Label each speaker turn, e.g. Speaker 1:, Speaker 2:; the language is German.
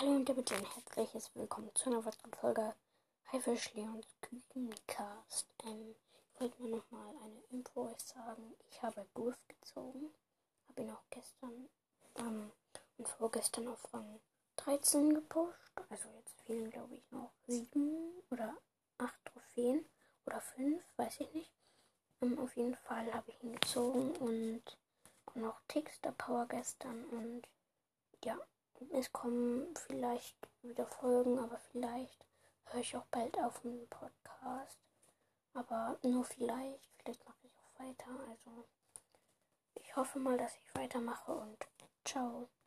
Speaker 1: Hallo und damit ein herzliches Willkommen zu einer weiteren Folge Haifisch Leons Küchencast. Ähm, ich wollte nur noch mal eine Info sagen. Ich habe Griff gezogen. Habe ihn auch gestern ähm, und vorgestern auf Rang 13 gepusht. Also jetzt fehlen glaube ich noch sieben oder acht Trophäen oder fünf, weiß ich nicht. Ähm, auf jeden Fall habe ich ihn gezogen und noch Tickster Power gestern und ja, es kommen vielleicht wieder Folgen, aber vielleicht höre ich auch bald auf dem Podcast. Aber nur vielleicht, vielleicht mache ich auch weiter. Also ich hoffe mal, dass ich weitermache und ciao.